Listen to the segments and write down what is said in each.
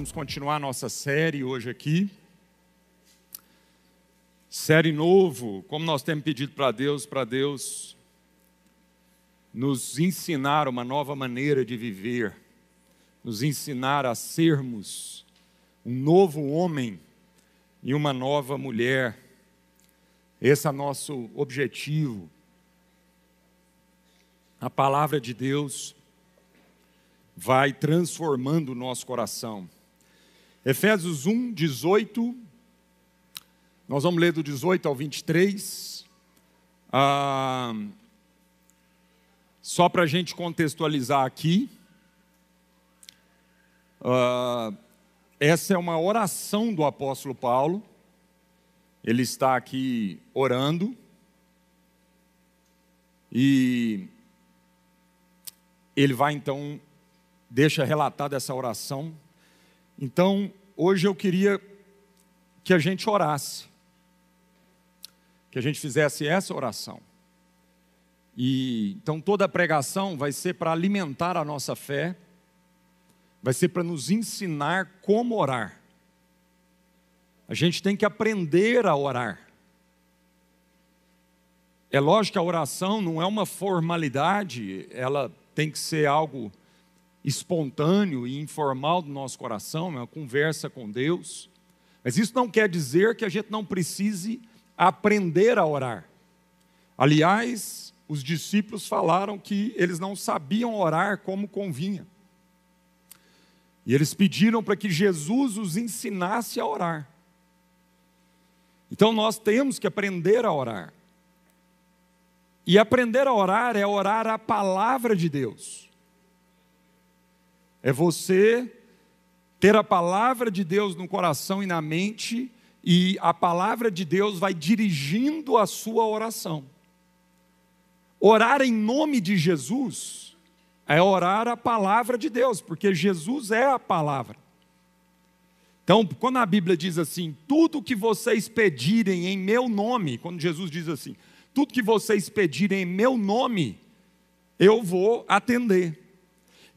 vamos continuar nossa série hoje aqui. Série novo, como nós temos pedido para Deus, para Deus nos ensinar uma nova maneira de viver, nos ensinar a sermos um novo homem e uma nova mulher. Esse é nosso objetivo. A palavra de Deus vai transformando o nosso coração. Efésios 1, 18. Nós vamos ler do 18 ao 23. Ah, só para a gente contextualizar aqui. Ah, essa é uma oração do apóstolo Paulo. Ele está aqui orando. E ele vai então deixa relatada essa oração. Então, hoje eu queria que a gente orasse, que a gente fizesse essa oração. E então toda a pregação vai ser para alimentar a nossa fé, vai ser para nos ensinar como orar. A gente tem que aprender a orar. É lógico que a oração não é uma formalidade, ela tem que ser algo espontâneo e informal do nosso coração, é uma conversa com Deus. Mas isso não quer dizer que a gente não precise aprender a orar. Aliás, os discípulos falaram que eles não sabiam orar como convinha. E eles pediram para que Jesus os ensinasse a orar. Então nós temos que aprender a orar. E aprender a orar é orar a palavra de Deus. É você ter a palavra de Deus no coração e na mente, e a palavra de Deus vai dirigindo a sua oração. Orar em nome de Jesus é orar a palavra de Deus, porque Jesus é a palavra. Então, quando a Bíblia diz assim, tudo que vocês pedirem em meu nome, quando Jesus diz assim, tudo que vocês pedirem em meu nome, eu vou atender.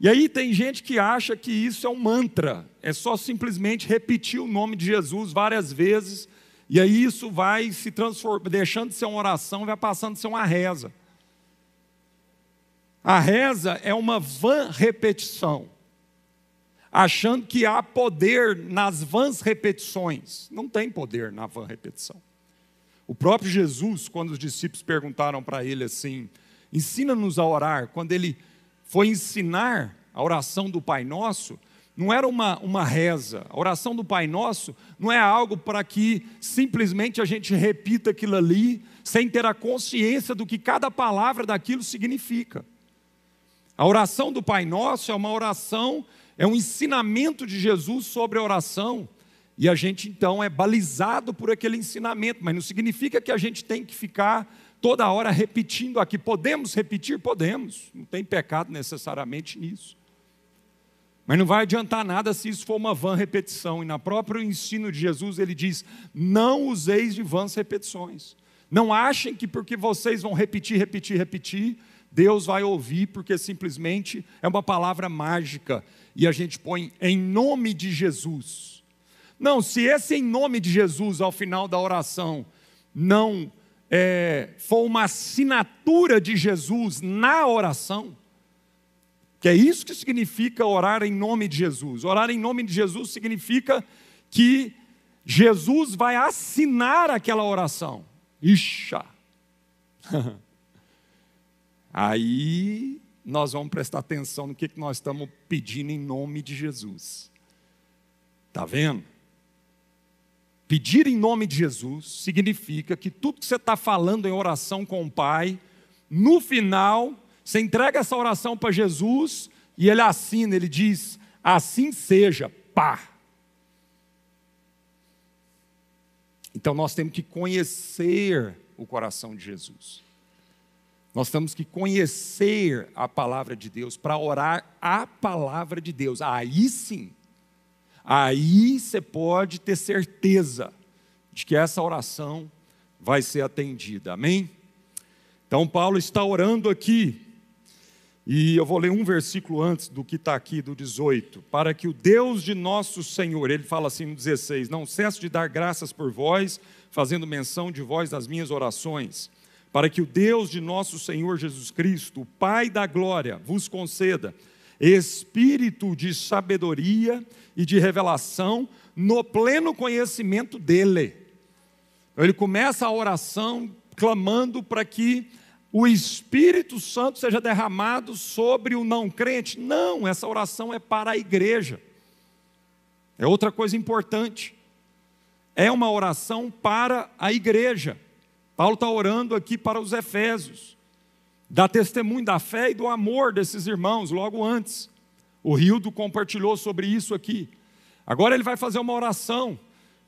E aí tem gente que acha que isso é um mantra, é só simplesmente repetir o nome de Jesus várias vezes, e aí isso vai se transformando, deixando de ser uma oração, vai passando a ser uma reza. A reza é uma vã repetição, achando que há poder nas vãs repetições. Não tem poder na vã repetição. O próprio Jesus, quando os discípulos perguntaram para ele assim: ensina-nos a orar, quando ele foi ensinar a oração do Pai Nosso, não era uma, uma reza. A oração do Pai Nosso não é algo para que simplesmente a gente repita aquilo ali, sem ter a consciência do que cada palavra daquilo significa. A oração do Pai Nosso é uma oração, é um ensinamento de Jesus sobre a oração. E a gente então é balizado por aquele ensinamento, mas não significa que a gente tem que ficar toda hora repetindo aqui. Podemos repetir? Podemos, não tem pecado necessariamente nisso. Mas não vai adiantar nada se isso for uma vã repetição. E na próprio ensino de Jesus ele diz: não useis de vãs repetições. Não achem que porque vocês vão repetir, repetir, repetir, Deus vai ouvir, porque simplesmente é uma palavra mágica. E a gente põe em nome de Jesus. Não, se esse em nome de Jesus ao final da oração não é, for uma assinatura de Jesus na oração, que é isso que significa orar em nome de Jesus. Orar em nome de Jesus significa que Jesus vai assinar aquela oração. Ixa! Aí nós vamos prestar atenção no que nós estamos pedindo em nome de Jesus. Está vendo? Pedir em nome de Jesus significa que tudo que você está falando em oração com o Pai, no final, você entrega essa oração para Jesus e ele assina, ele diz: assim seja, pá. Então nós temos que conhecer o coração de Jesus. Nós temos que conhecer a palavra de Deus para orar a palavra de Deus. Aí sim aí você pode ter certeza de que essa oração vai ser atendida. Amém? Então, Paulo está orando aqui E eu vou ler um versículo antes do que está aqui, do 18. Para que o Deus de nosso Senhor, ele fala assim no 16: Não cesso de dar graças por vós, fazendo menção de vós nas minhas orações. Para que o Deus de nosso Senhor Jesus Cristo, o Pai da glória, vos conceda espírito de sabedoria e de revelação no pleno conhecimento dele. Ele começa a oração clamando para que o Espírito Santo seja derramado sobre o não crente. Não, essa oração é para a igreja. É outra coisa importante. É uma oração para a igreja. Paulo está orando aqui para os Efésios. Dá testemunho da fé e do amor desses irmãos, logo antes. O Rildo compartilhou sobre isso aqui. Agora ele vai fazer uma oração,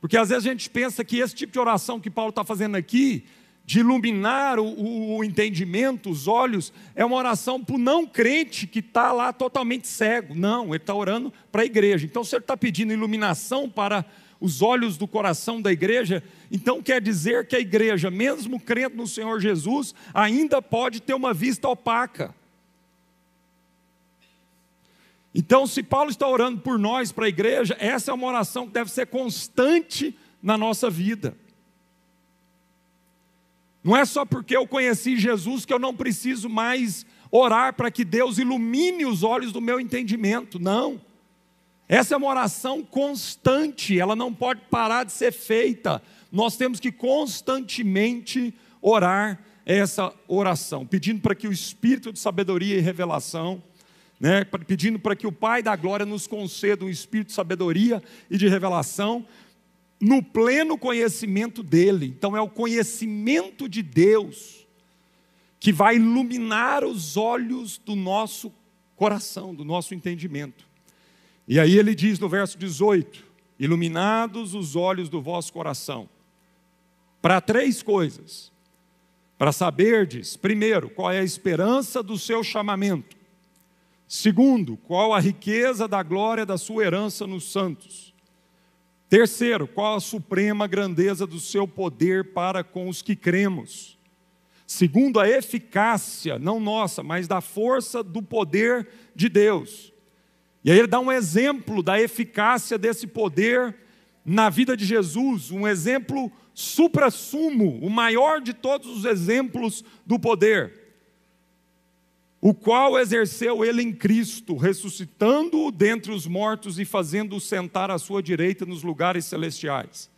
porque às vezes a gente pensa que esse tipo de oração que Paulo está fazendo aqui de iluminar o, o, entendimento, os olhos, é uma oração para o não crente que está lá totalmente cego. Não, ele está orando para a igreja. Então, se ele está pedindo iluminação para os olhos do coração da igreja, então quer dizer que a igreja, mesmo crendo no Senhor Jesus, ainda pode ter uma vista opaca. Então, se Paulo está orando por nós, para a igreja, essa é uma oração que deve ser constante na nossa vida. Não é só porque eu conheci Jesus que eu não preciso mais orar para que Deus ilumine os olhos do meu entendimento. Não. Essa é uma oração constante, ela não pode parar de ser feita. Nós temos que constantemente orar essa oração, pedindo para que o espírito de sabedoria e revelação, né, pedindo para que o Pai da glória nos conceda um espírito de sabedoria e de revelação, no pleno conhecimento dele. Então é o conhecimento de Deus que vai iluminar os olhos do nosso coração, do nosso entendimento. E aí ele diz no verso 18: Iluminados os olhos do vosso coração, para três coisas. Para saberdes, primeiro, qual é a esperança do seu chamamento. Segundo, qual a riqueza da glória da sua herança nos santos. Terceiro, qual a suprema grandeza do seu poder para com os que cremos? Segundo, a eficácia, não nossa, mas da força do poder de Deus. E aí ele dá um exemplo da eficácia desse poder na vida de Jesus, um exemplo supra-sumo, o maior de todos os exemplos do poder o qual exerceu ele em Cristo, ressuscitando-o dentre os mortos e fazendo-o sentar à sua direita nos lugares celestiais,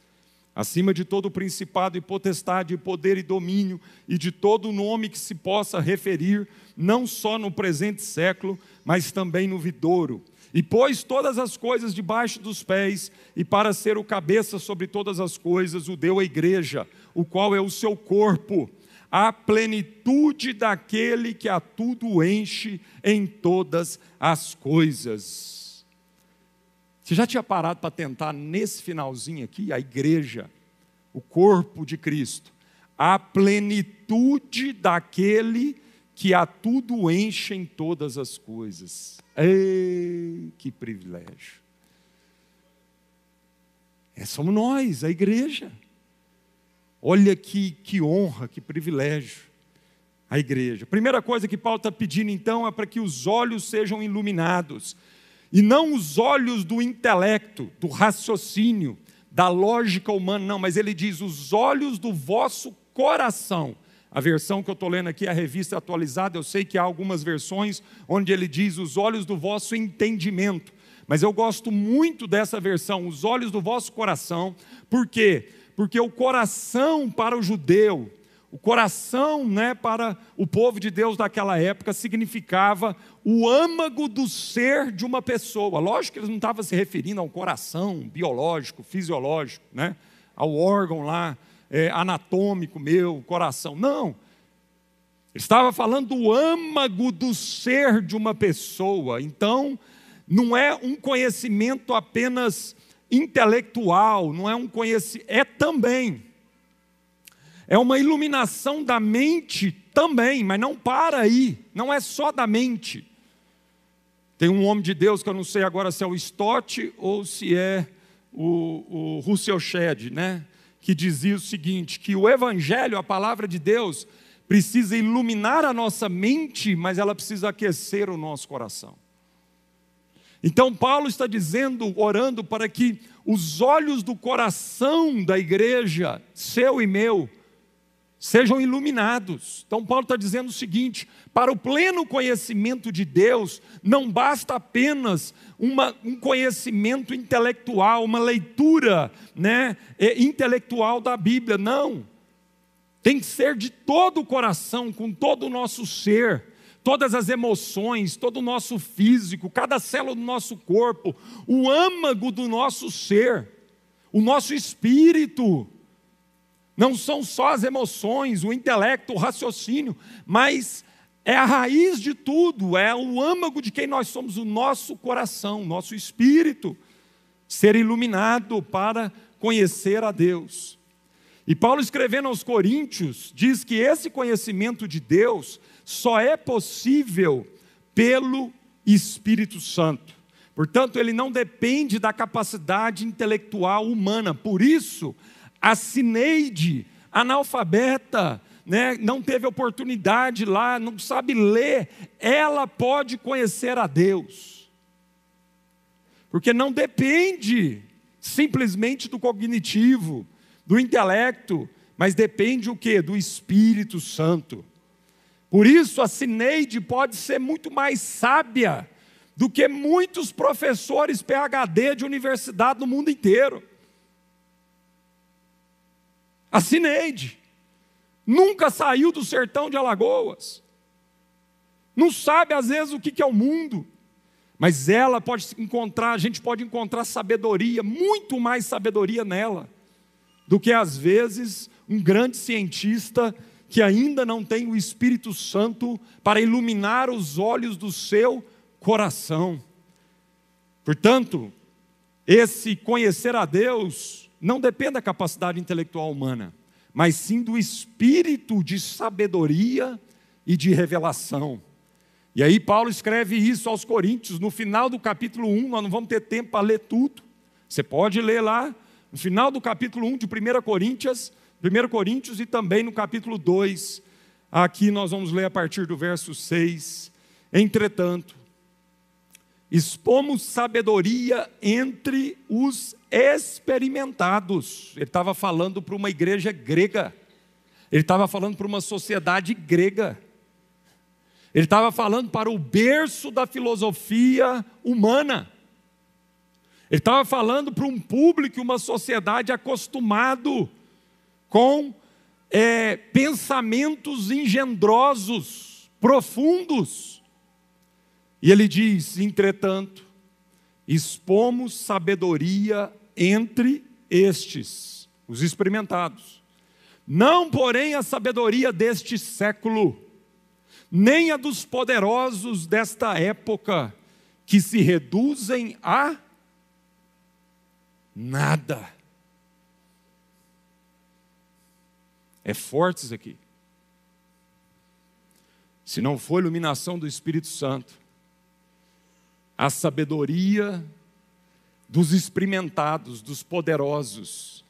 acima de todo principado e potestade, poder e domínio, e de todo nome que se possa referir, não só no presente século, mas também no vidouro. E pôs todas as coisas debaixo dos pés, e para ser o cabeça sobre todas as coisas, o deu à igreja, o qual é o seu corpo a plenitude daquele que a tudo enche em todas as coisas. Você já tinha parado para tentar nesse finalzinho aqui, a igreja, o corpo de Cristo, a plenitude daquele que a tudo enche em todas as coisas. Ei, que privilégio! É, somos nós, a igreja. Olha que, que honra, que privilégio a igreja. Primeira coisa que Paulo está pedindo então é para que os olhos sejam iluminados, e não os olhos do intelecto, do raciocínio, da lógica humana, não, mas ele diz os olhos do vosso coração. A versão que eu estou lendo aqui é a revista atualizada, eu sei que há algumas versões onde ele diz os olhos do vosso entendimento, mas eu gosto muito dessa versão, os olhos do vosso coração, por quê? porque o coração para o judeu, o coração né, para o povo de Deus daquela época significava o âmago do ser de uma pessoa. Lógico que eles não estavam se referindo ao coração biológico, fisiológico, né, ao órgão lá é, anatômico meu, coração. Não. Ele estava falando do âmago do ser de uma pessoa. Então, não é um conhecimento apenas intelectual, não é um conhecimento, é também. É uma iluminação da mente também, mas não para aí, não é só da mente. Tem um homem de Deus que eu não sei agora se é o Stott ou se é o, o Russell Shedd, né? Que dizia o seguinte: que o Evangelho, a palavra de Deus, precisa iluminar a nossa mente, mas ela precisa aquecer o nosso coração. Então, Paulo está dizendo, orando para que os olhos do coração da igreja, seu e meu, sejam iluminados. Então, Paulo está dizendo o seguinte: para o pleno conhecimento de Deus, não basta apenas uma, um conhecimento intelectual, uma leitura né, é, intelectual da Bíblia, não. Tem que ser de todo o coração, com todo o nosso ser todas as emoções, todo o nosso físico, cada célula do nosso corpo, o âmago do nosso ser, o nosso espírito. Não são só as emoções, o intelecto, o raciocínio, mas é a raiz de tudo, é o âmago de quem nós somos, o nosso coração, nosso espírito, ser iluminado para conhecer a Deus. E Paulo escrevendo aos Coríntios, diz que esse conhecimento de Deus só é possível pelo Espírito Santo. Portanto, ele não depende da capacidade intelectual humana. Por isso, a Cineide, analfabeta, né, não teve oportunidade lá, não sabe ler, ela pode conhecer a Deus. Porque não depende simplesmente do cognitivo, do intelecto, mas depende o que? Do Espírito Santo. Por isso, a Cineide pode ser muito mais sábia do que muitos professores PhD de universidade no mundo inteiro. A Cineide nunca saiu do sertão de Alagoas, não sabe às vezes o que é o mundo, mas ela pode encontrar, a gente pode encontrar sabedoria, muito mais sabedoria nela, do que às vezes um grande cientista que ainda não tem o Espírito Santo para iluminar os olhos do seu coração. Portanto, esse conhecer a Deus não depende da capacidade intelectual humana, mas sim do espírito de sabedoria e de revelação. E aí Paulo escreve isso aos Coríntios, no final do capítulo 1, nós não vamos ter tempo para ler tudo. Você pode ler lá, no final do capítulo 1 de 1 Coríntios, 1 Coríntios e também no capítulo 2, aqui nós vamos ler a partir do verso 6. Entretanto, expomos sabedoria entre os experimentados. Ele estava falando para uma igreja grega, ele estava falando para uma sociedade grega, ele estava falando para o berço da filosofia humana. Ele estava falando para um público, uma sociedade acostumado com é, pensamentos engendrosos, profundos. E ele diz: entretanto, expomos sabedoria entre estes, os experimentados. Não, porém, a sabedoria deste século, nem a dos poderosos desta época, que se reduzem a nada É forte isso aqui. Se não for iluminação do Espírito Santo, a sabedoria dos experimentados, dos poderosos,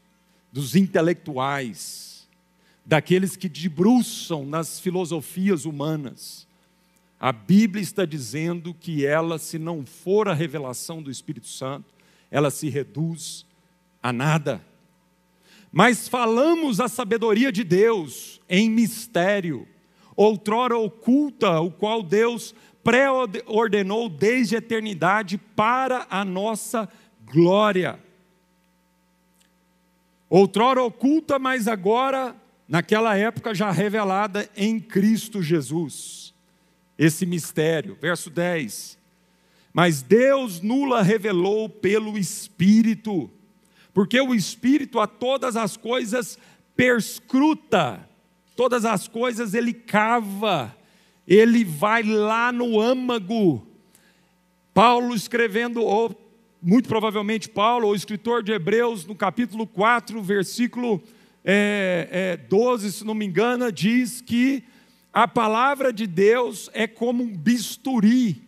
dos intelectuais, daqueles que debruçam nas filosofias humanas. A Bíblia está dizendo que ela, se não for a revelação do Espírito Santo, ela se reduz a nada. Mas falamos a sabedoria de Deus em mistério, outrora oculta, o qual Deus pré-ordenou desde a eternidade para a nossa glória. Outrora oculta, mas agora, naquela época, já revelada em Cristo Jesus. Esse mistério, verso 10. Mas Deus nula revelou pelo Espírito porque o Espírito a todas as coisas perscruta, todas as coisas ele cava, ele vai lá no âmago. Paulo escrevendo, ou muito provavelmente Paulo, o escritor de Hebreus, no capítulo 4, versículo é, é, 12, se não me engano, diz que a palavra de Deus é como um bisturi,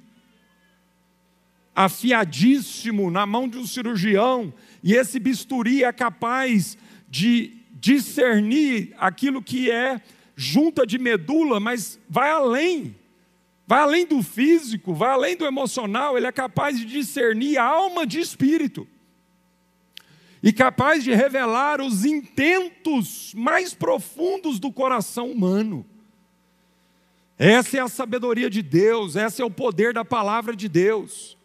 afiadíssimo na mão de um cirurgião, e esse bisturi é capaz de discernir aquilo que é junta de medula, mas vai além. Vai além do físico, vai além do emocional, ele é capaz de discernir alma de espírito. E capaz de revelar os intentos mais profundos do coração humano. Essa é a sabedoria de Deus, esse é o poder da palavra de Deus.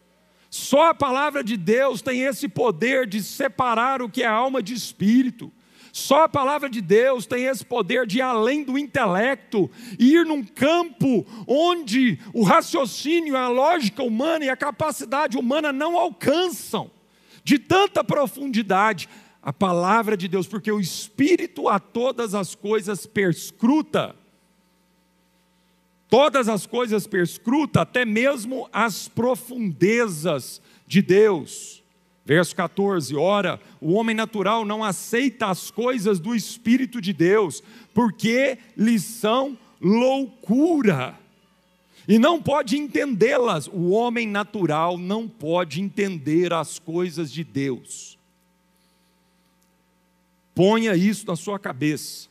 Só a palavra de Deus tem esse poder de separar o que é alma de espírito. Só a palavra de Deus tem esse poder de ir além do intelecto, ir num campo onde o raciocínio, a lógica humana e a capacidade humana não alcançam, de tanta profundidade. A palavra de Deus, porque o Espírito a todas as coisas perscruta. Todas as coisas perscruta, até mesmo as profundezas de Deus. Verso 14: Ora, o homem natural não aceita as coisas do Espírito de Deus, porque lhes são loucura, e não pode entendê-las. O homem natural não pode entender as coisas de Deus. Ponha isso na sua cabeça.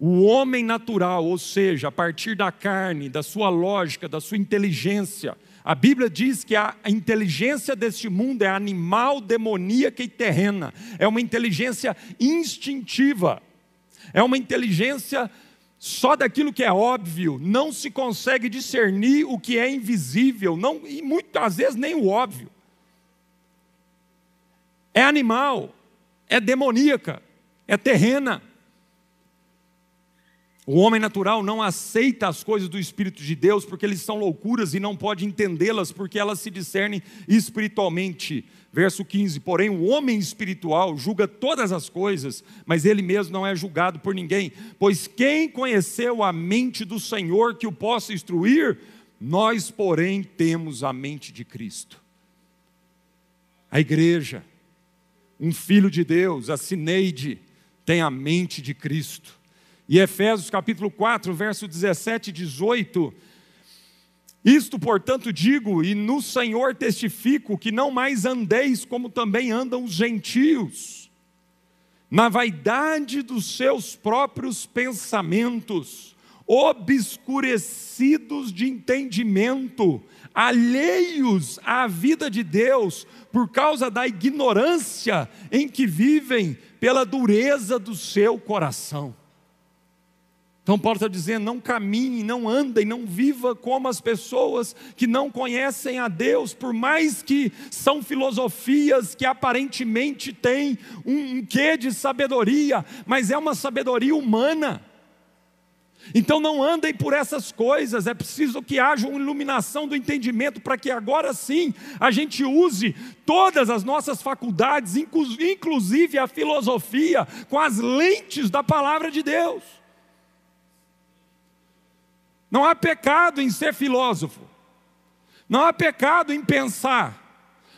O homem natural, ou seja, a partir da carne, da sua lógica, da sua inteligência, a Bíblia diz que a inteligência deste mundo é animal, demoníaca e terrena, é uma inteligência instintiva, é uma inteligência só daquilo que é óbvio, não se consegue discernir o que é invisível, não, e muitas vezes nem o óbvio. É animal, é demoníaca, é terrena. O homem natural não aceita as coisas do Espírito de Deus porque eles são loucuras e não pode entendê-las porque elas se discernem espiritualmente. Verso 15: Porém, o homem espiritual julga todas as coisas, mas ele mesmo não é julgado por ninguém. Pois quem conheceu a mente do Senhor que o possa instruir? Nós, porém, temos a mente de Cristo. A igreja, um filho de Deus, a Cineide, tem a mente de Cristo. E Efésios capítulo 4, verso 17 e 18. Isto, portanto, digo, e no Senhor testifico, que não mais andeis como também andam os gentios, na vaidade dos seus próprios pensamentos, obscurecidos de entendimento, alheios à vida de Deus, por causa da ignorância em que vivem, pela dureza do seu coração. Então, Paulo está dizendo: não caminhe, não andem, não viva como as pessoas que não conhecem a Deus, por mais que são filosofias que aparentemente têm um, um quê de sabedoria, mas é uma sabedoria humana. Então não andem por essas coisas, é preciso que haja uma iluminação do entendimento para que agora sim a gente use todas as nossas faculdades, inclusive a filosofia, com as lentes da palavra de Deus. Não há pecado em ser filósofo. Não há pecado em pensar.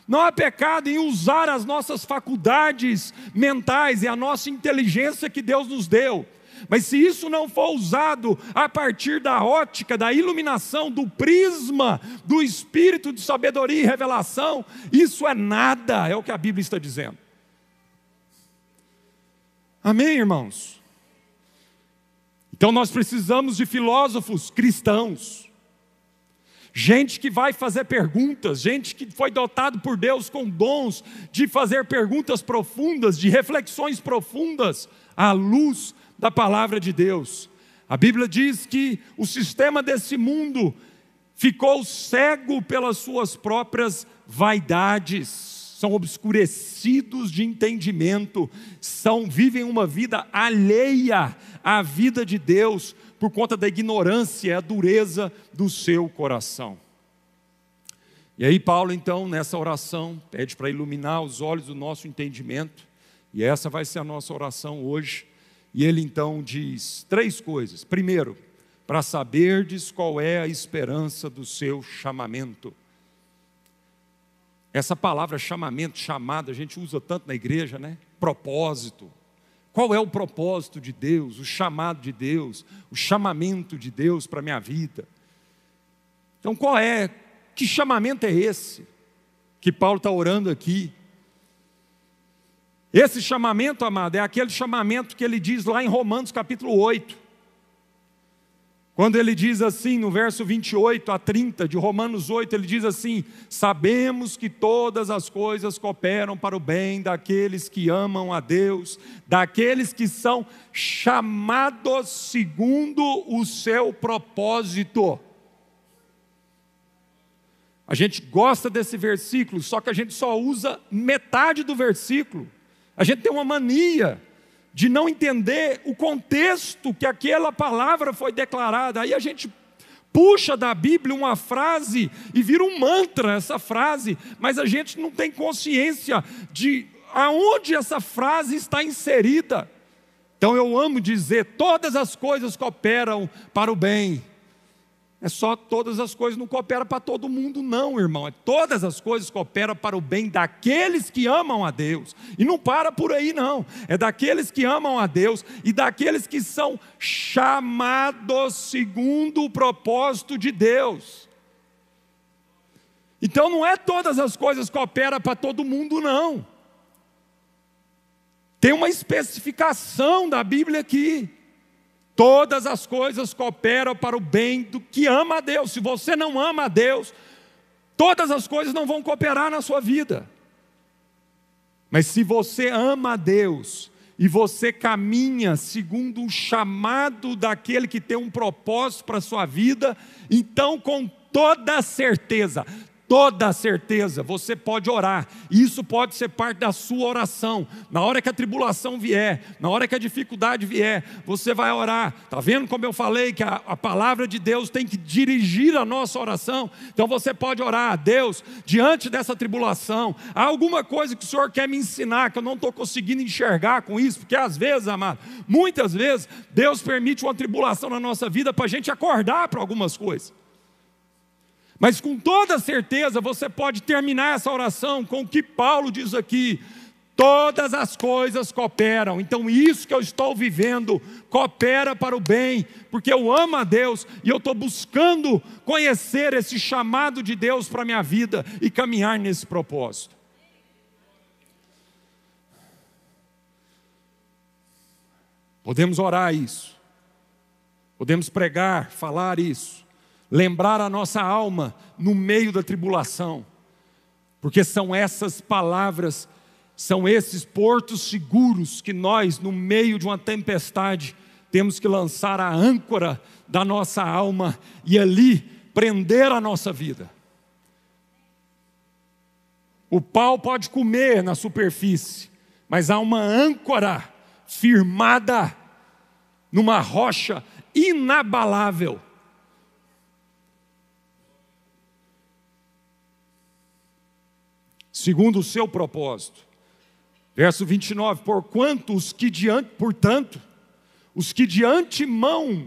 Não há pecado em usar as nossas faculdades mentais e a nossa inteligência que Deus nos deu. Mas se isso não for usado a partir da ótica, da iluminação, do prisma, do espírito de sabedoria e revelação, isso é nada, é o que a Bíblia está dizendo. Amém, irmãos? Então nós precisamos de filósofos cristãos, gente que vai fazer perguntas, gente que foi dotado por Deus com dons de fazer perguntas profundas, de reflexões profundas à luz da palavra de Deus. A Bíblia diz que o sistema desse mundo ficou cego pelas suas próprias vaidades são obscurecidos de entendimento, são vivem uma vida alheia à vida de Deus por conta da ignorância e a dureza do seu coração. E aí Paulo então nessa oração pede para iluminar os olhos do nosso entendimento, e essa vai ser a nossa oração hoje. E ele então diz três coisas. Primeiro, para saberdes qual é a esperança do seu chamamento. Essa palavra chamamento, chamada, a gente usa tanto na igreja, né? Propósito. Qual é o propósito de Deus, o chamado de Deus, o chamamento de Deus para a minha vida? Então, qual é, que chamamento é esse que Paulo está orando aqui? Esse chamamento, amado, é aquele chamamento que ele diz lá em Romanos capítulo 8. Quando ele diz assim, no verso 28 a 30 de Romanos 8, ele diz assim: Sabemos que todas as coisas cooperam para o bem daqueles que amam a Deus, daqueles que são chamados segundo o seu propósito. A gente gosta desse versículo, só que a gente só usa metade do versículo. A gente tem uma mania de não entender o contexto que aquela palavra foi declarada. Aí a gente puxa da Bíblia uma frase e vira um mantra essa frase, mas a gente não tem consciência de aonde essa frase está inserida. Então eu amo dizer: todas as coisas cooperam para o bem é só todas as coisas não cooperam para todo mundo, não, irmão. É todas as coisas cooperam para o bem daqueles que amam a Deus. E não para por aí, não. É daqueles que amam a Deus e daqueles que são chamados segundo o propósito de Deus. Então não é todas as coisas cooperam para todo mundo, não. Tem uma especificação da Bíblia aqui. Todas as coisas cooperam para o bem do que ama a Deus. Se você não ama a Deus, todas as coisas não vão cooperar na sua vida. Mas se você ama a Deus e você caminha segundo o chamado daquele que tem um propósito para a sua vida, então com toda certeza, toda certeza, você pode orar, isso pode ser parte da sua oração. Na hora que a tribulação vier, na hora que a dificuldade vier, você vai orar. Está vendo como eu falei que a, a, palavra de Deus tem que dirigir a nossa oração? Então você pode orar, Deus, diante dessa tribulação, há alguma coisa que o Senhor quer me ensinar que eu não estou conseguindo enxergar com isso, porque às vezes, amado, muitas vezes, Deus permite uma tribulação na nossa vida para a gente acordar para algumas coisas. Mas com toda certeza você pode terminar essa oração com o que Paulo diz aqui: todas as coisas cooperam. Então, isso que eu estou vivendo coopera para o bem, porque eu amo a Deus e eu estou buscando conhecer esse chamado de Deus para a minha vida e caminhar nesse propósito. Podemos orar isso, podemos pregar, falar isso lembrar a nossa alma no meio da tribulação, porque são essas palavras, são esses portos seguros que nós, no meio de uma tempestade, temos que lançar a âncora da nossa alma e ali prender a nossa vida. O pau pode comer na superfície, mas há uma âncora firmada numa rocha inabalável segundo o seu propósito. Verso 29, porquanto os que diante, portanto, os que de antemão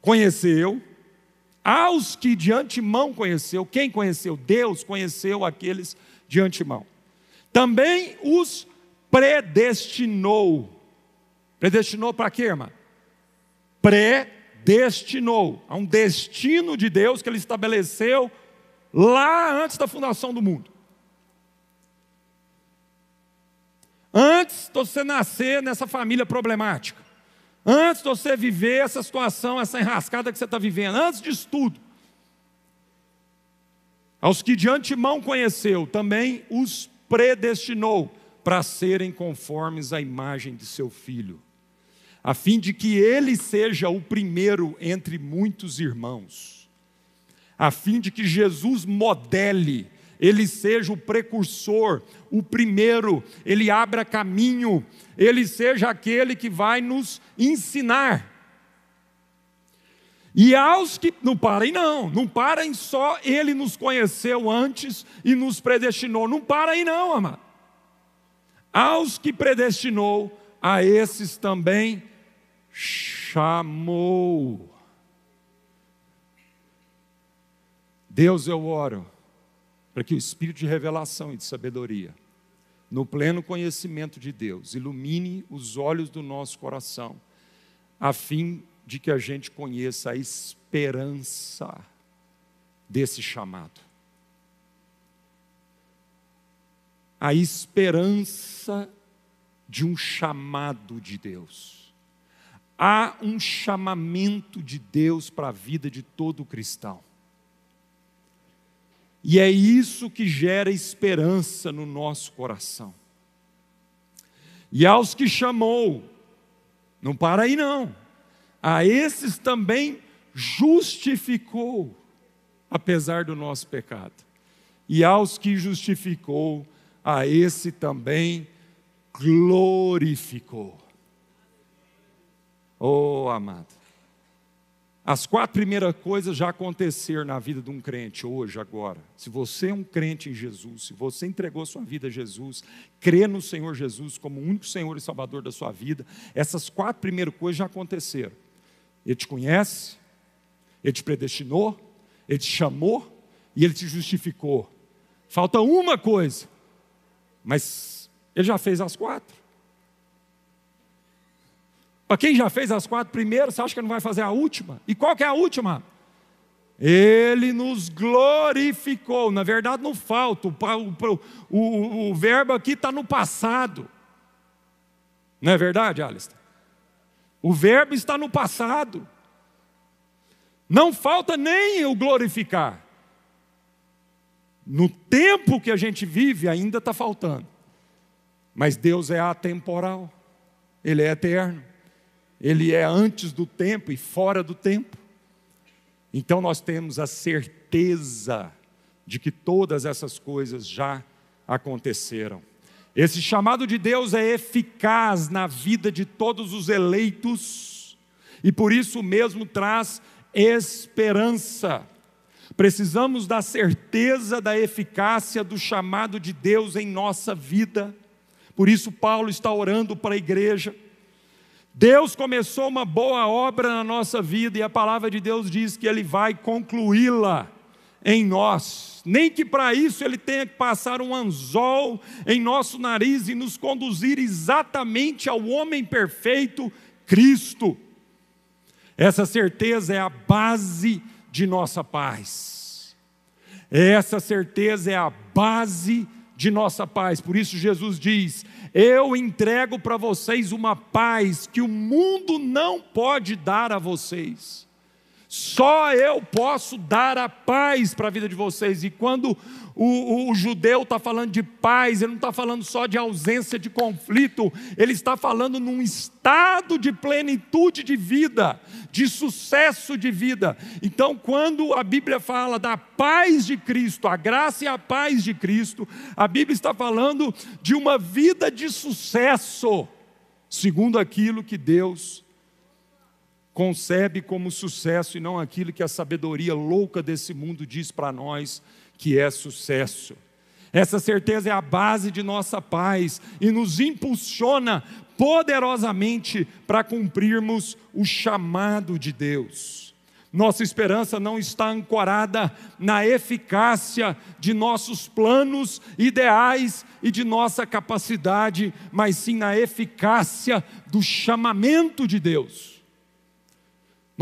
conheceu, aos que de antemão conheceu, quem conheceu? Deus conheceu aqueles de antemão. Também os predestinou. Predestinou para quê, irmã? Predestinou. Há um destino de Deus que ele estabeleceu lá antes da fundação do mundo. Antes de você nascer nessa família problemática, antes de você viver essa situação, essa enrascada que você está vivendo, antes disso tudo, aos que de antemão conheceu, também os predestinou para serem conformes à imagem de seu filho, a fim de que ele seja o primeiro entre muitos irmãos, a fim de que Jesus modele ele seja o precursor, o primeiro, ele abra caminho, ele seja aquele que vai nos ensinar. E aos que. Não parem, não. Não parem só. Ele nos conheceu antes e nos predestinou. Não parem, não, amado. Aos que predestinou, a esses também chamou. Deus, eu oro para que o espírito de revelação e de sabedoria, no pleno conhecimento de Deus, ilumine os olhos do nosso coração, a fim de que a gente conheça a esperança desse chamado. A esperança de um chamado de Deus. há um chamamento de Deus para a vida de todo cristão. E é isso que gera esperança no nosso coração. E aos que chamou, não para aí não, a esses também justificou, apesar do nosso pecado. E aos que justificou, a esse também glorificou. Oh, amado. As quatro primeiras coisas já aconteceram na vida de um crente hoje, agora. Se você é um crente em Jesus, se você entregou sua vida a Jesus, crê no Senhor Jesus como o único Senhor e Salvador da sua vida, essas quatro primeiras coisas já aconteceram. Ele te conhece, ele te predestinou, ele te chamou e ele te justificou. Falta uma coisa, mas ele já fez as quatro. Para quem já fez as quatro primeiras, você acha que não vai fazer a última? E qual que é a última? Ele nos glorificou. Na verdade, não falta. O, o, o, o verbo aqui está no passado. Não é verdade, Alistair? O verbo está no passado. Não falta nem o glorificar. No tempo que a gente vive, ainda está faltando. Mas Deus é atemporal, Ele é eterno ele é antes do tempo e fora do tempo. Então nós temos a certeza de que todas essas coisas já aconteceram. Esse chamado de Deus é eficaz na vida de todos os eleitos e por isso mesmo traz esperança. Precisamos da certeza da eficácia do chamado de Deus em nossa vida. Por isso Paulo está orando para a igreja Deus começou uma boa obra na nossa vida e a palavra de Deus diz que Ele vai concluí-la em nós. Nem que para isso Ele tenha que passar um anzol em nosso nariz e nos conduzir exatamente ao homem perfeito, Cristo. Essa certeza é a base de nossa paz. Essa certeza é a base de nossa paz. Por isso Jesus diz: eu entrego para vocês uma paz que o mundo não pode dar a vocês. Só eu posso dar a paz para a vida de vocês. E quando o, o, o judeu está falando de paz, ele não está falando só de ausência de conflito, ele está falando num estado de plenitude de vida, de sucesso de vida. Então, quando a Bíblia fala da paz de Cristo, a graça e a paz de Cristo, a Bíblia está falando de uma vida de sucesso, segundo aquilo que Deus concebe como sucesso e não aquilo que a sabedoria louca desse mundo diz para nós que é sucesso. Essa certeza é a base de nossa paz e nos impulsiona poderosamente para cumprirmos o chamado de Deus. Nossa esperança não está ancorada na eficácia de nossos planos ideais e de nossa capacidade, mas sim na eficácia do chamamento de Deus.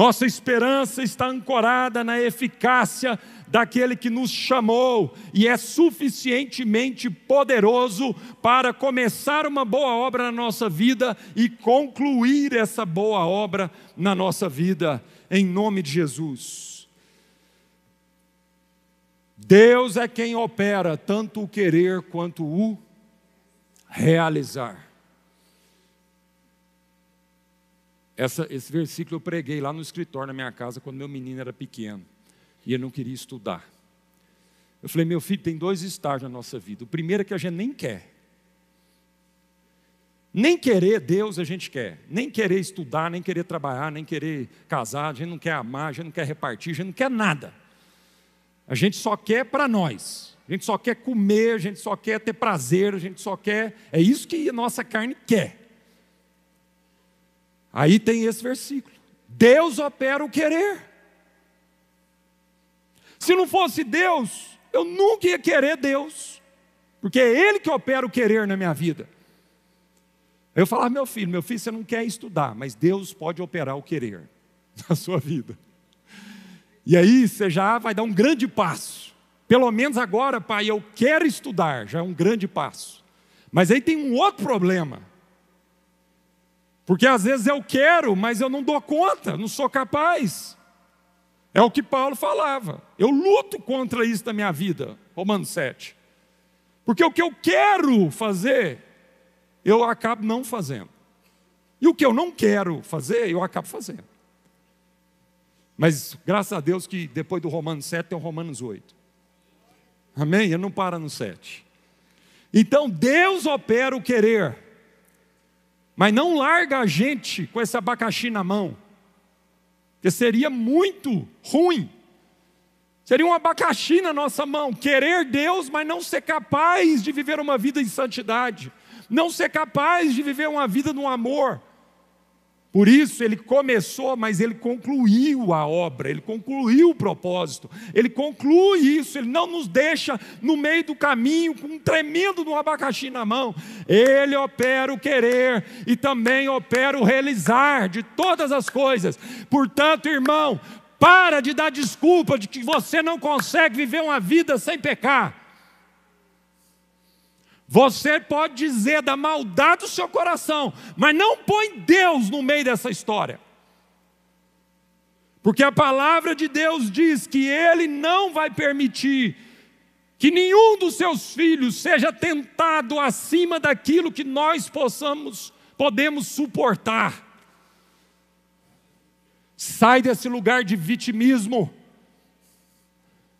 Nossa esperança está ancorada na eficácia daquele que nos chamou e é suficientemente poderoso para começar uma boa obra na nossa vida e concluir essa boa obra na nossa vida, em nome de Jesus. Deus é quem opera tanto o querer quanto o realizar. Essa, esse versículo eu preguei lá no escritório na minha casa quando meu menino era pequeno e ele não queria estudar. Eu falei, meu filho, tem dois estágios na nossa vida. O primeiro é que a gente nem quer. Nem querer Deus a gente quer, nem querer estudar, nem querer trabalhar, nem querer casar, a gente não quer amar, a gente não quer repartir, a gente não quer nada. A gente só quer para nós, a gente só quer comer, a gente só quer ter prazer, a gente só quer. É isso que a nossa carne quer. Aí tem esse versículo. Deus opera o querer. Se não fosse Deus, eu nunca ia querer Deus, porque é Ele que opera o querer na minha vida. Eu falava, meu filho, meu filho, você não quer estudar, mas Deus pode operar o querer na sua vida. E aí você já vai dar um grande passo. Pelo menos agora, pai, eu quero estudar, já é um grande passo. Mas aí tem um outro problema. Porque às vezes eu quero, mas eu não dou conta, não sou capaz. É o que Paulo falava. Eu luto contra isso na minha vida, Romanos 7. Porque o que eu quero fazer, eu acabo não fazendo. E o que eu não quero fazer, eu acabo fazendo. Mas graças a Deus que depois do Romanos 7 tem o Romanos 8. Amém? Ele não para no 7. Então Deus opera o querer, mas não larga a gente com esse abacaxi na mão, que seria muito ruim. Seria um abacaxi na nossa mão, querer Deus, mas não ser capaz de viver uma vida em santidade, não ser capaz de viver uma vida no amor. Por isso ele começou, mas ele concluiu a obra, ele concluiu o propósito, ele conclui isso, ele não nos deixa no meio do caminho com um tremendo no abacaxi na mão. Ele opera o querer e também opera o realizar de todas as coisas. Portanto, irmão, para de dar desculpa de que você não consegue viver uma vida sem pecar. Você pode dizer da maldade do seu coração, mas não põe Deus no meio dessa história. Porque a palavra de Deus diz que Ele não vai permitir que nenhum dos seus filhos seja tentado acima daquilo que nós possamos, podemos suportar. Sai desse lugar de vitimismo.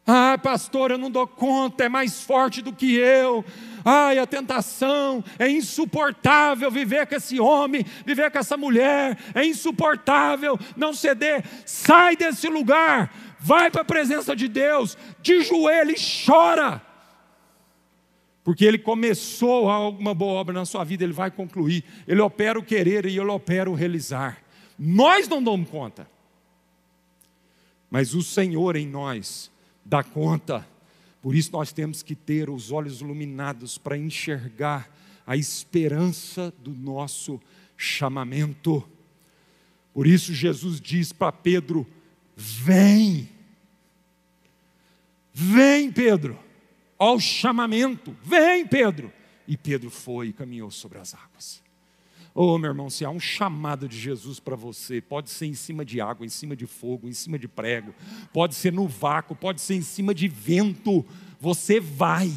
Ah, pastor, eu não dou conta, é mais forte do que eu. Ai, a tentação, é insuportável viver com esse homem, viver com essa mulher, é insuportável não ceder. Sai desse lugar, vai para a presença de Deus, de joelho e chora. Porque ele começou alguma boa obra na sua vida, ele vai concluir. Ele opera o querer e ele opera o realizar. Nós não damos conta. Mas o Senhor em nós dá conta. Por isso nós temos que ter os olhos iluminados para enxergar a esperança do nosso chamamento. Por isso Jesus diz para Pedro: Vem, vem, Pedro, ao chamamento, vem, Pedro. E Pedro foi e caminhou sobre as águas. Oh, meu irmão, se há um chamado de Jesus para você, pode ser em cima de água, em cima de fogo, em cima de prego, pode ser no vácuo, pode ser em cima de vento, você vai.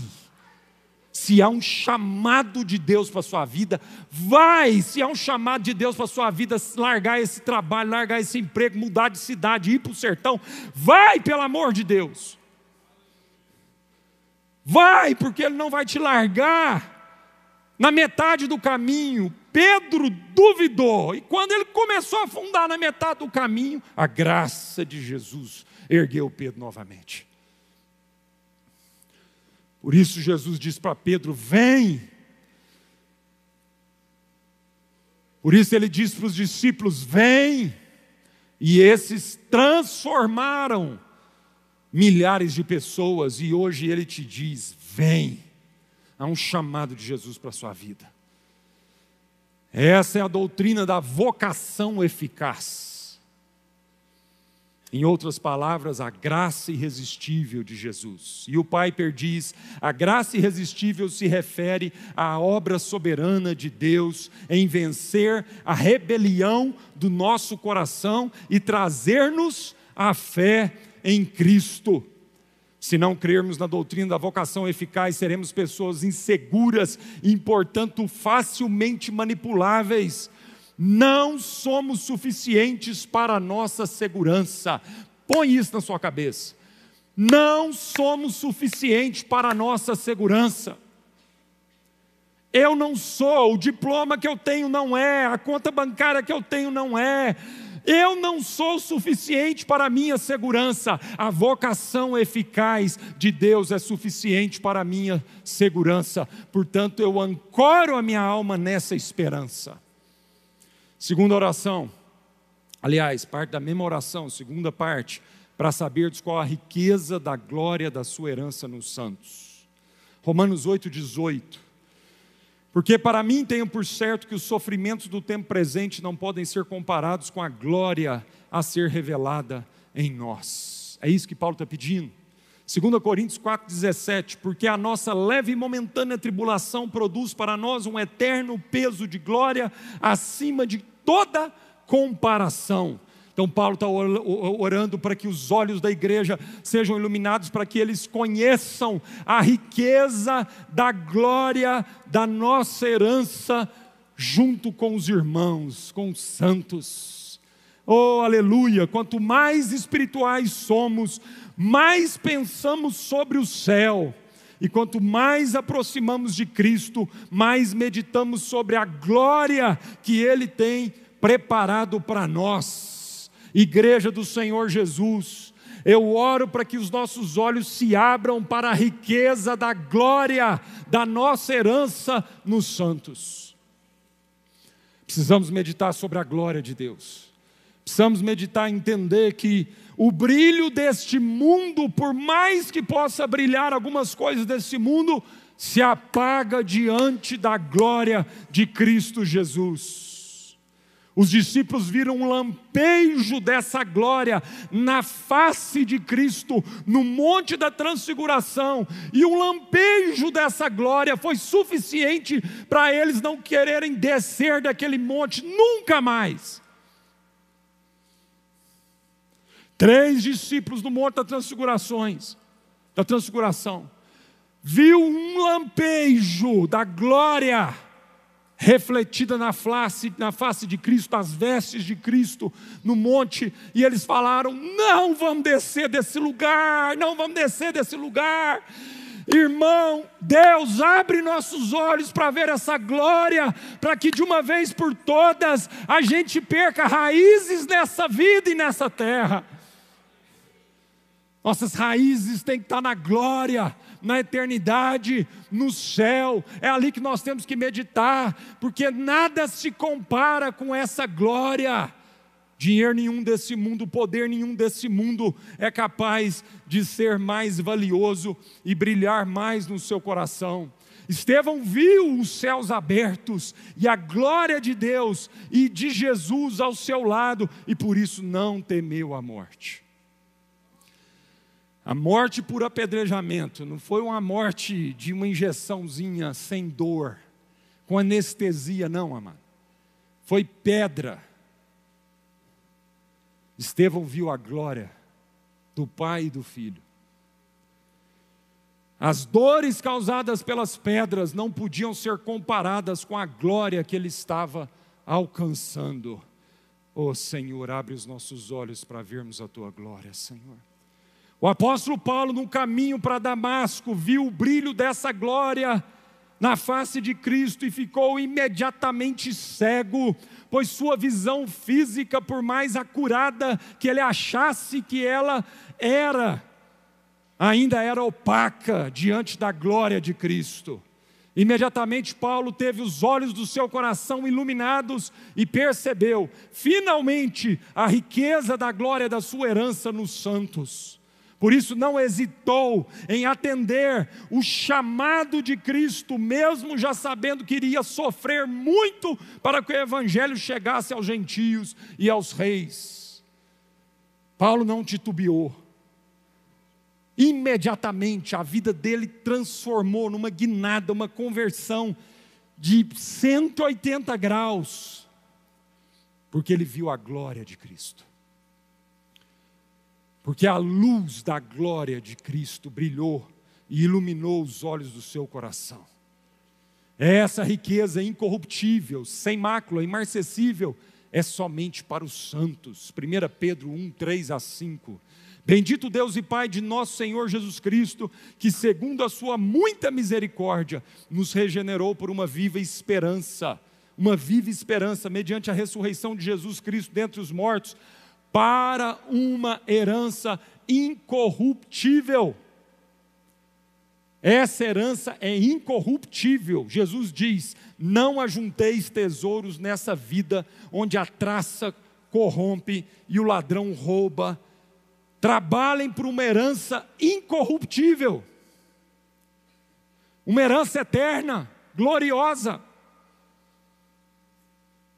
Se há um chamado de Deus para a sua vida, vai. Se há um chamado de Deus para a sua vida, largar esse trabalho, largar esse emprego, mudar de cidade, ir para o sertão, vai, pelo amor de Deus. Vai, porque Ele não vai te largar na metade do caminho, Pedro duvidou, e quando ele começou a afundar na metade do caminho, a graça de Jesus ergueu Pedro novamente. Por isso Jesus diz para Pedro: Vem. Por isso ele diz para os discípulos: Vem. E esses transformaram milhares de pessoas, e hoje ele te diz: Vem. Há um chamado de Jesus para a sua vida. Essa é a doutrina da vocação eficaz. Em outras palavras, a graça irresistível de Jesus. E o Piper diz: a graça irresistível se refere à obra soberana de Deus em vencer a rebelião do nosso coração e trazer-nos a fé em Cristo. Se não crermos na doutrina da vocação eficaz, seremos pessoas inseguras e, portanto, facilmente manipuláveis. Não somos suficientes para a nossa segurança. Põe isso na sua cabeça. Não somos suficientes para a nossa segurança. Eu não sou, o diploma que eu tenho não é, a conta bancária que eu tenho não é, eu não sou suficiente para a minha segurança. A vocação eficaz de Deus é suficiente para a minha segurança. Portanto, eu ancoro a minha alma nessa esperança. Segunda oração. Aliás, parte da mesma oração, segunda parte, para saberdes qual a riqueza da glória da sua herança nos santos. Romanos 8, 18. Porque para mim tenho por certo que os sofrimentos do tempo presente não podem ser comparados com a glória a ser revelada em nós. É isso que Paulo está pedindo. 2 Coríntios 4,17, porque a nossa leve e momentânea tribulação produz para nós um eterno peso de glória acima de toda comparação. Então, Paulo está orando para que os olhos da igreja sejam iluminados, para que eles conheçam a riqueza da glória da nossa herança, junto com os irmãos, com os santos. Oh, aleluia! Quanto mais espirituais somos, mais pensamos sobre o céu. E quanto mais aproximamos de Cristo, mais meditamos sobre a glória que Ele tem preparado para nós. Igreja do Senhor Jesus, eu oro para que os nossos olhos se abram para a riqueza da glória da nossa herança nos santos. Precisamos meditar sobre a glória de Deus. Precisamos meditar e entender que o brilho deste mundo, por mais que possa brilhar algumas coisas desse mundo, se apaga diante da glória de Cristo Jesus. Os discípulos viram um lampejo dessa glória na face de Cristo, no Monte da Transfiguração, e um lampejo dessa glória foi suficiente para eles não quererem descer daquele monte nunca mais. Três discípulos no Monte da Transfigurações, da Transfiguração, viu um lampejo da glória refletida na face, na face de Cristo, as vestes de Cristo no monte, e eles falaram: Não vamos descer desse lugar, não vamos descer desse lugar. Irmão, Deus abre nossos olhos para ver essa glória, para que de uma vez por todas a gente perca raízes nessa vida e nessa terra. Nossas raízes têm que estar na glória, na eternidade, no céu. É ali que nós temos que meditar, porque nada se compara com essa glória. Dinheiro nenhum desse mundo, poder nenhum desse mundo é capaz de ser mais valioso e brilhar mais no seu coração. Estevão viu os céus abertos e a glória de Deus e de Jesus ao seu lado, e por isso não temeu a morte. A morte por apedrejamento não foi uma morte de uma injeçãozinha sem dor, com anestesia, não, amado. Foi pedra. Estevão viu a glória do Pai e do Filho. As dores causadas pelas pedras não podiam ser comparadas com a glória que ele estava alcançando. Oh Senhor, abre os nossos olhos para vermos a tua glória, Senhor. O apóstolo Paulo, no caminho para Damasco, viu o brilho dessa glória na face de Cristo e ficou imediatamente cego, pois sua visão física, por mais acurada que ele achasse que ela era, ainda era opaca diante da glória de Cristo. Imediatamente Paulo teve os olhos do seu coração iluminados e percebeu, finalmente, a riqueza da glória da sua herança nos santos. Por isso não hesitou em atender o chamado de Cristo, mesmo já sabendo que iria sofrer muito para que o evangelho chegasse aos gentios e aos reis. Paulo não titubeou. Imediatamente a vida dele transformou numa guinada, uma conversão de 180 graus, porque ele viu a glória de Cristo porque a luz da glória de Cristo brilhou e iluminou os olhos do seu coração. É essa riqueza incorruptível, sem mácula, imarcessível, é somente para os santos. 1 Pedro 1, 3 a 5. Bendito Deus e Pai de nosso Senhor Jesus Cristo, que, segundo a Sua muita misericórdia, nos regenerou por uma viva esperança, uma viva esperança, mediante a ressurreição de Jesus Cristo dentre os mortos para uma herança incorruptível. Essa herança é incorruptível. Jesus diz: Não ajunteis tesouros nessa vida, onde a traça corrompe e o ladrão rouba. Trabalhem por uma herança incorruptível, uma herança eterna, gloriosa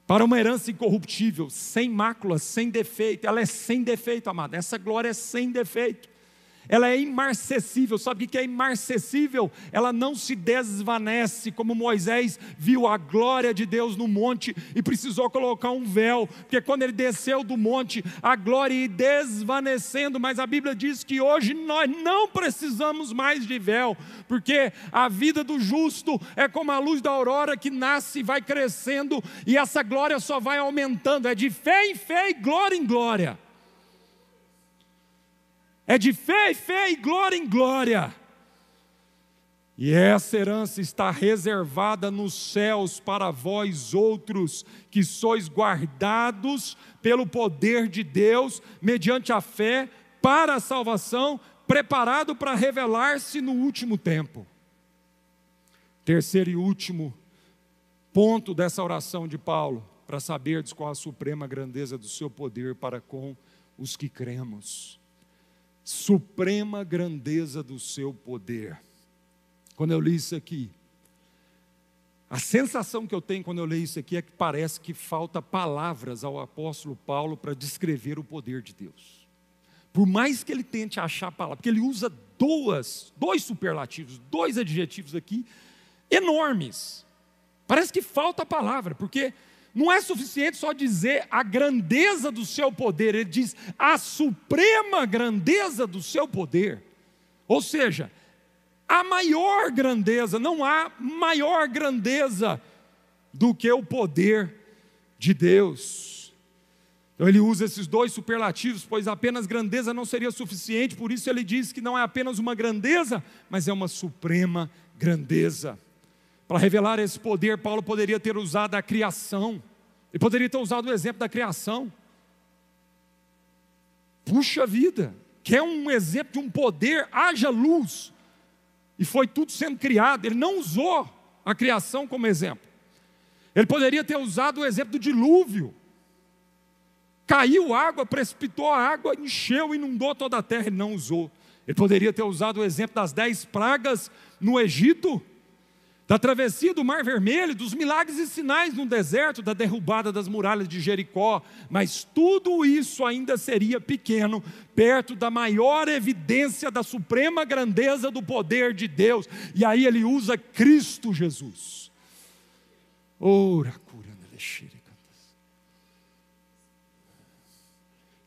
para uma herança incorruptível, sem mácula, sem defeito. Ela é sem defeito, amada. Essa glória é sem defeito. Ela é imarcessível. Sabe o que é imarcessível? Ela não se desvanece, como Moisés viu a glória de Deus no monte e precisou colocar um véu, porque quando ele desceu do monte, a glória ia desvanecendo. Mas a Bíblia diz que hoje nós não precisamos mais de véu, porque a vida do justo é como a luz da aurora que nasce e vai crescendo, e essa glória só vai aumentando, é de fé em fé e glória em glória. É de fé em fé e glória em glória. E essa herança está reservada nos céus para vós outros, que sois guardados pelo poder de Deus, mediante a fé, para a salvação, preparado para revelar-se no último tempo. Terceiro e último ponto dessa oração de Paulo, para saberdes qual a suprema grandeza do seu poder para com os que cremos suprema grandeza do seu poder. Quando eu li isso aqui, a sensação que eu tenho quando eu leio isso aqui é que parece que falta palavras ao apóstolo Paulo para descrever o poder de Deus. Por mais que ele tente achar palavras, porque ele usa duas, dois superlativos, dois adjetivos aqui enormes. Parece que falta palavra, porque não é suficiente só dizer a grandeza do seu poder, ele diz a suprema grandeza do seu poder. Ou seja, a maior grandeza, não há maior grandeza do que o poder de Deus. Então ele usa esses dois superlativos, pois apenas grandeza não seria suficiente, por isso ele diz que não é apenas uma grandeza, mas é uma suprema grandeza. Para revelar esse poder, Paulo poderia ter usado a criação. Ele poderia ter usado o exemplo da criação. Puxa vida, que é um exemplo de um poder, haja luz. E foi tudo sendo criado. Ele não usou a criação como exemplo. Ele poderia ter usado o exemplo do dilúvio. Caiu água, precipitou a água, encheu, inundou toda a terra. Ele não usou. Ele poderia ter usado o exemplo das dez pragas no Egito da travessia do Mar Vermelho, dos milagres e sinais no deserto, da derrubada das muralhas de Jericó, mas tudo isso ainda seria pequeno perto da maior evidência da suprema grandeza do poder de Deus. E aí ele usa Cristo Jesus. Ora,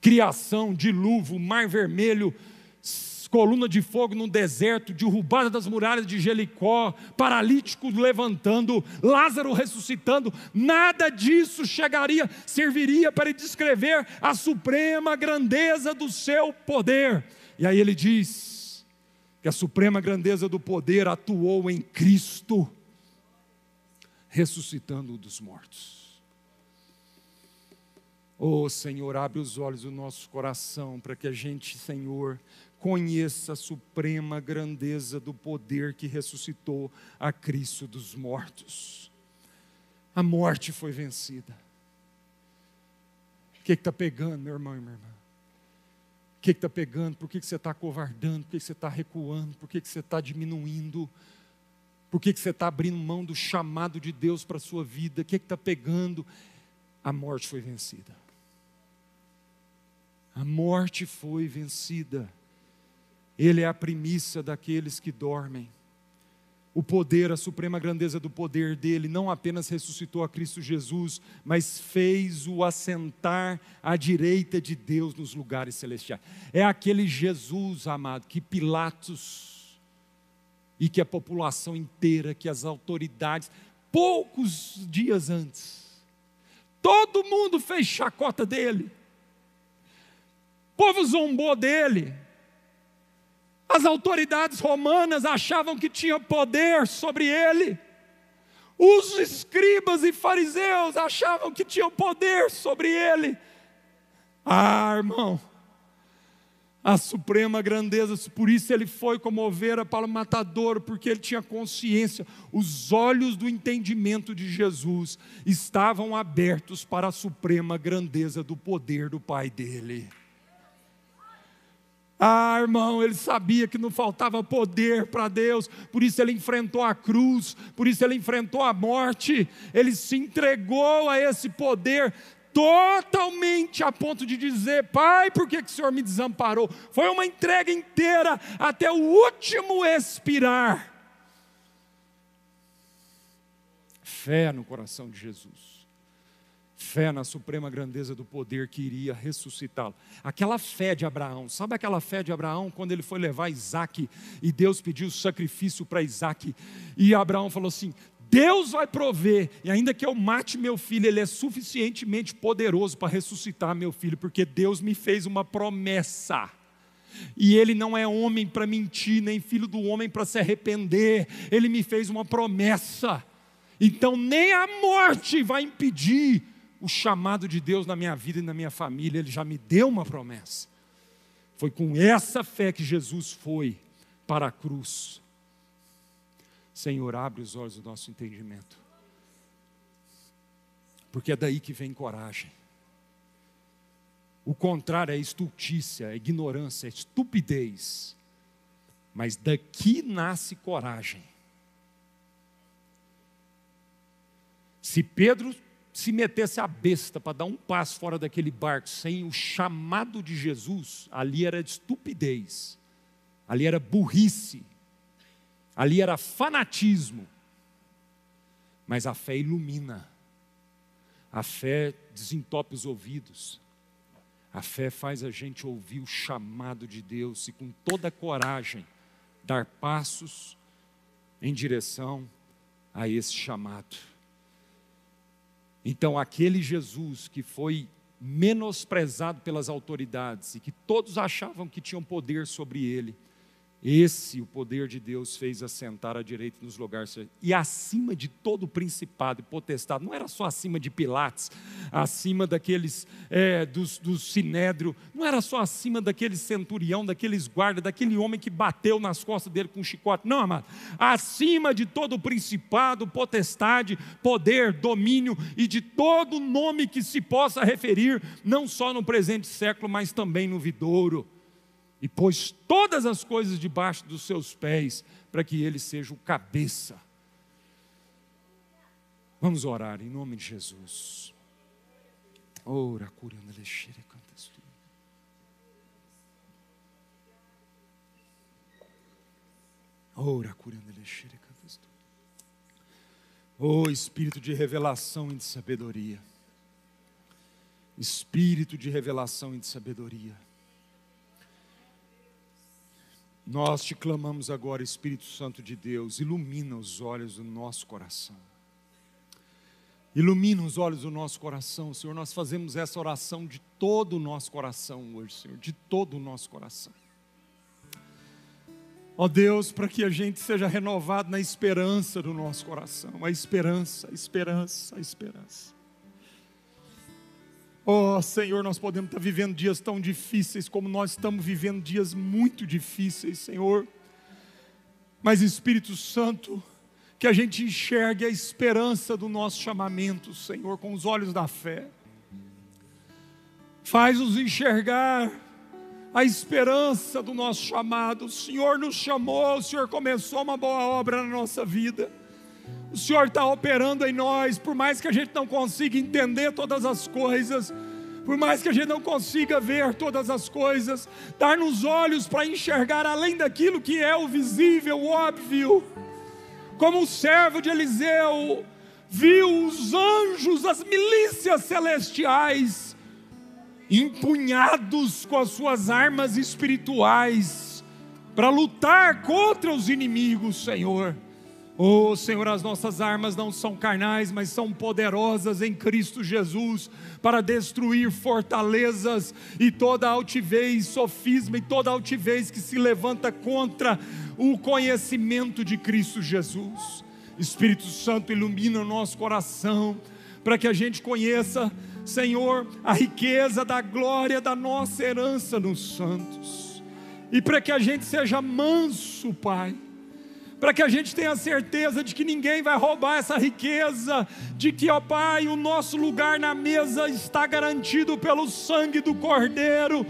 Criação, dilúvio, Mar Vermelho, coluna de fogo no deserto, derrubada das muralhas de Jericó, paralíticos levantando, Lázaro ressuscitando, nada disso chegaria, serviria para descrever a suprema grandeza do seu poder. E aí ele diz que a suprema grandeza do poder atuou em Cristo, ressuscitando dos mortos. Oh Senhor, abre os olhos do nosso coração para que a gente, Senhor, conheça a suprema grandeza do poder que ressuscitou a Cristo dos mortos. A morte foi vencida. O que está pegando, meu irmão e minha irmã? O que está pegando? Por que, que você está covardando? Por que, que você está recuando? Por que, que você está diminuindo? Por que, que você está abrindo mão do chamado de Deus para a sua vida? O que está pegando? A morte foi vencida. A morte foi vencida. Ele é a primícia daqueles que dormem. O poder, a suprema grandeza do poder dele, não apenas ressuscitou a Cristo Jesus, mas fez-o assentar à direita de Deus nos lugares celestiais. É aquele Jesus, amado, que Pilatos e que a população inteira, que as autoridades, poucos dias antes, todo mundo fez chacota dele, o povo zombou dele, as autoridades romanas achavam que tinha poder sobre ele. Os escribas e fariseus achavam que tinham poder sobre ele. Ah, irmão, a suprema grandeza, por isso ele foi como ovelha para o matador, porque ele tinha consciência, os olhos do entendimento de Jesus estavam abertos para a suprema grandeza do poder do Pai dele. Ah, irmão, ele sabia que não faltava poder para Deus, por isso ele enfrentou a cruz, por isso ele enfrentou a morte, ele se entregou a esse poder totalmente a ponto de dizer: Pai, por que, que o Senhor me desamparou? Foi uma entrega inteira até o último expirar. Fé no coração de Jesus. Fé na suprema grandeza do poder que iria ressuscitá-lo. Aquela fé de Abraão, sabe aquela fé de Abraão quando ele foi levar Isaac e Deus pediu sacrifício para Isaac e Abraão falou assim: Deus vai prover, e ainda que eu mate meu filho, ele é suficientemente poderoso para ressuscitar meu filho, porque Deus me fez uma promessa. E ele não é homem para mentir, nem filho do homem para se arrepender. Ele me fez uma promessa. Então, nem a morte vai impedir o chamado de Deus na minha vida e na minha família. Ele já me deu uma promessa. Foi com essa fé que Jesus foi para a cruz. Senhor, abre os olhos do nosso entendimento. Porque é daí que vem coragem. O contrário é estultícia, é ignorância, é estupidez. Mas daqui nasce coragem. Se Pedro se metesse a besta para dar um passo fora daquele barco sem o chamado de Jesus, ali era estupidez, ali era burrice, Ali era fanatismo. Mas a fé ilumina. A fé desentope os ouvidos. A fé faz a gente ouvir o chamado de Deus e com toda coragem dar passos em direção a esse chamado. Então, aquele Jesus que foi menosprezado pelas autoridades e que todos achavam que tinham poder sobre ele, esse o poder de Deus fez assentar à direita nos lugares e acima de todo o principado e potestade, não era só acima de Pilatos, acima daqueles é, dos, do sinédrio, não era só acima daquele centurião, daqueles guardas, daquele homem que bateu nas costas dele com um chicote, não, amado, acima de todo o principado, potestade, poder, domínio e de todo nome que se possa referir, não só no presente século, mas também no vidouro e pôs todas as coisas debaixo dos seus pés, para que ele seja o cabeça. Vamos orar em nome de Jesus. Ora, curando lexere, canta Ora, curando lexere, canta Oh, Espírito de revelação e de sabedoria. Espírito de revelação e de sabedoria. Nós te clamamos agora, Espírito Santo de Deus, ilumina os olhos do nosso coração. Ilumina os olhos do nosso coração, Senhor. Nós fazemos essa oração de todo o nosso coração hoje, Senhor, de todo o nosso coração. Ó Deus, para que a gente seja renovado na esperança do nosso coração, a esperança, a esperança, a esperança. Oh Senhor, nós podemos estar vivendo dias tão difíceis como nós estamos vivendo dias muito difíceis, Senhor. Mas Espírito Santo, que a gente enxergue a esperança do nosso chamamento, Senhor, com os olhos da fé. Faz-nos enxergar a esperança do nosso chamado. O Senhor nos chamou, o Senhor começou uma boa obra na nossa vida. O Senhor está operando em nós, por mais que a gente não consiga entender todas as coisas, por mais que a gente não consiga ver todas as coisas, dar-nos olhos para enxergar além daquilo que é o visível, o óbvio. Como o servo de Eliseu viu os anjos, as milícias celestiais, empunhados com as suas armas espirituais, para lutar contra os inimigos, Senhor. Oh Senhor, as nossas armas não são carnais, mas são poderosas em Cristo Jesus para destruir fortalezas e toda altivez, sofisma e toda altivez que se levanta contra o conhecimento de Cristo Jesus. Espírito Santo, ilumina o nosso coração para que a gente conheça, Senhor, a riqueza da glória da nossa herança nos santos e para que a gente seja manso, Pai para que a gente tenha certeza de que ninguém vai roubar essa riqueza, de que, ó Pai, o nosso lugar na mesa está garantido pelo sangue do Cordeiro.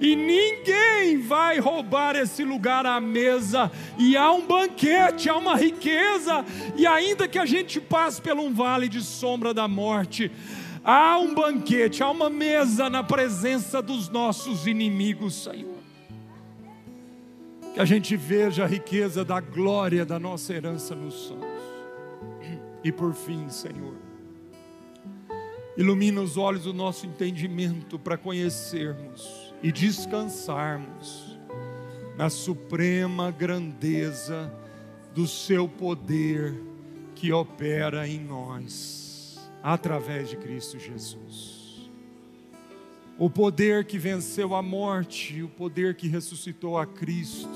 E ninguém vai roubar esse lugar à mesa, e há um banquete, há uma riqueza, e ainda que a gente passe por um vale de sombra da morte, Há um banquete, há uma mesa na presença dos nossos inimigos, Senhor. Que a gente veja a riqueza da glória da nossa herança nos céus. E por fim, Senhor, ilumina os olhos do nosso entendimento para conhecermos e descansarmos na suprema grandeza do Seu poder que opera em nós, através de Cristo Jesus. O poder que venceu a morte, o poder que ressuscitou a Cristo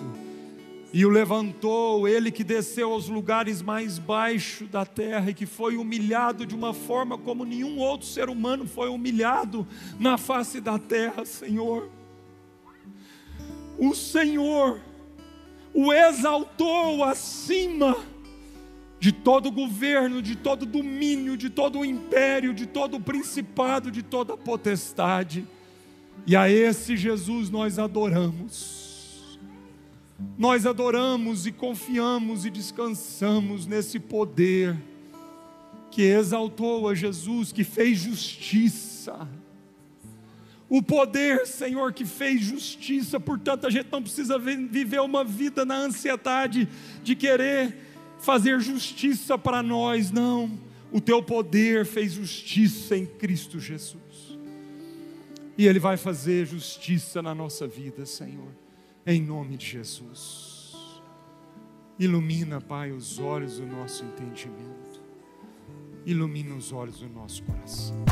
e o levantou, ele que desceu aos lugares mais baixos da terra e que foi humilhado de uma forma como nenhum outro ser humano foi humilhado na face da terra, Senhor. O Senhor o exaltou acima de todo governo, de todo domínio, de todo império, de todo principado, de toda potestade. E a esse Jesus nós adoramos. Nós adoramos e confiamos e descansamos nesse poder que exaltou a Jesus, que fez justiça. O poder, Senhor, que fez justiça, portanto, a gente não precisa viver uma vida na ansiedade de querer fazer justiça para nós, não. O teu poder fez justiça em Cristo Jesus. E Ele vai fazer justiça na nossa vida, Senhor, em nome de Jesus. Ilumina, Pai, os olhos do nosso entendimento. Ilumina os olhos do nosso coração.